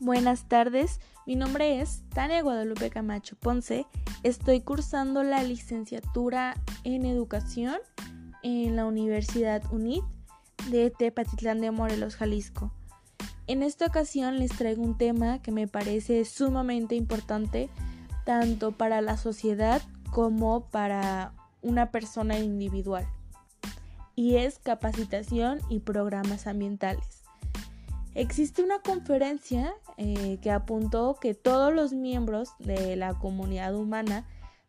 Buenas tardes, mi nombre es Tania Guadalupe Camacho Ponce. Estoy cursando la licenciatura en educación en la Universidad UNIT de Tepatitlán de Morelos, Jalisco. En esta ocasión les traigo un tema que me parece sumamente importante tanto para la sociedad como para una persona individual y es capacitación y programas ambientales. Existe una conferencia eh, que apuntó que todos los miembros de la comunidad humana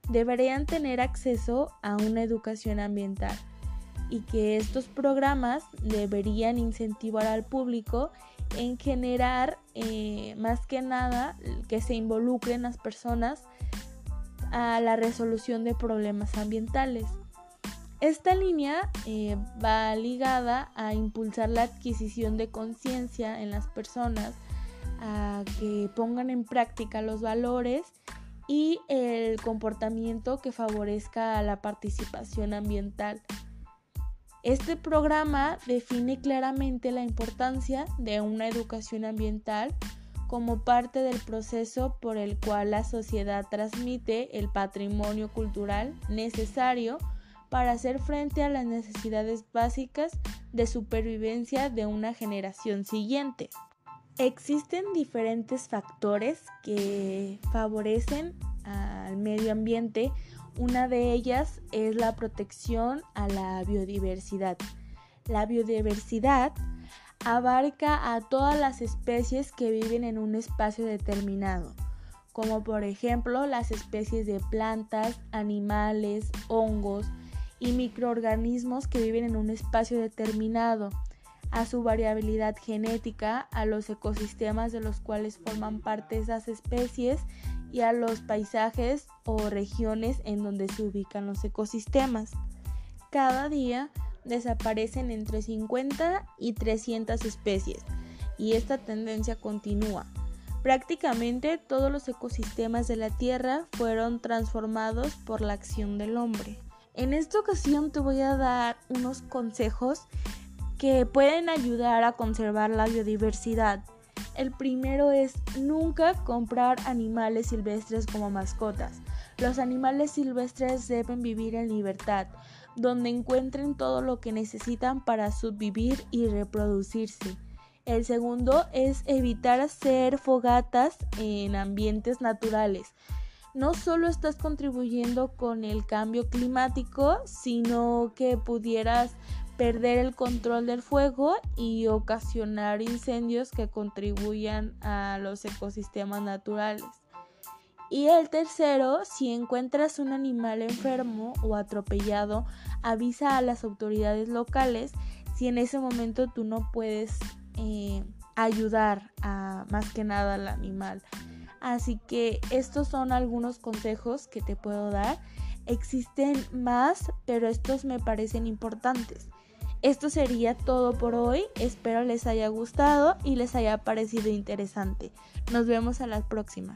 deberían tener acceso a una educación ambiental y que estos programas deberían incentivar al público en generar eh, más que nada que se involucren las personas a la resolución de problemas ambientales. Esta línea eh, va ligada a impulsar la adquisición de conciencia en las personas, a que pongan en práctica los valores y el comportamiento que favorezca la participación ambiental. Este programa define claramente la importancia de una educación ambiental como parte del proceso por el cual la sociedad transmite el patrimonio cultural necesario para hacer frente a las necesidades básicas de supervivencia de una generación siguiente. Existen diferentes factores que favorecen al medio ambiente. Una de ellas es la protección a la biodiversidad. La biodiversidad abarca a todas las especies que viven en un espacio determinado, como por ejemplo las especies de plantas, animales, hongos, y microorganismos que viven en un espacio determinado, a su variabilidad genética, a los ecosistemas de los cuales forman parte esas especies y a los paisajes o regiones en donde se ubican los ecosistemas. Cada día desaparecen entre 50 y 300 especies y esta tendencia continúa. Prácticamente todos los ecosistemas de la Tierra fueron transformados por la acción del hombre. En esta ocasión te voy a dar unos consejos que pueden ayudar a conservar la biodiversidad. El primero es nunca comprar animales silvestres como mascotas. Los animales silvestres deben vivir en libertad, donde encuentren todo lo que necesitan para subvivir y reproducirse. El segundo es evitar hacer fogatas en ambientes naturales no solo estás contribuyendo con el cambio climático, sino que pudieras perder el control del fuego y ocasionar incendios que contribuyan a los ecosistemas naturales. Y el tercero, si encuentras un animal enfermo o atropellado, avisa a las autoridades locales si en ese momento tú no puedes eh, ayudar a más que nada al animal. Así que estos son algunos consejos que te puedo dar. Existen más, pero estos me parecen importantes. Esto sería todo por hoy. Espero les haya gustado y les haya parecido interesante. Nos vemos a la próxima.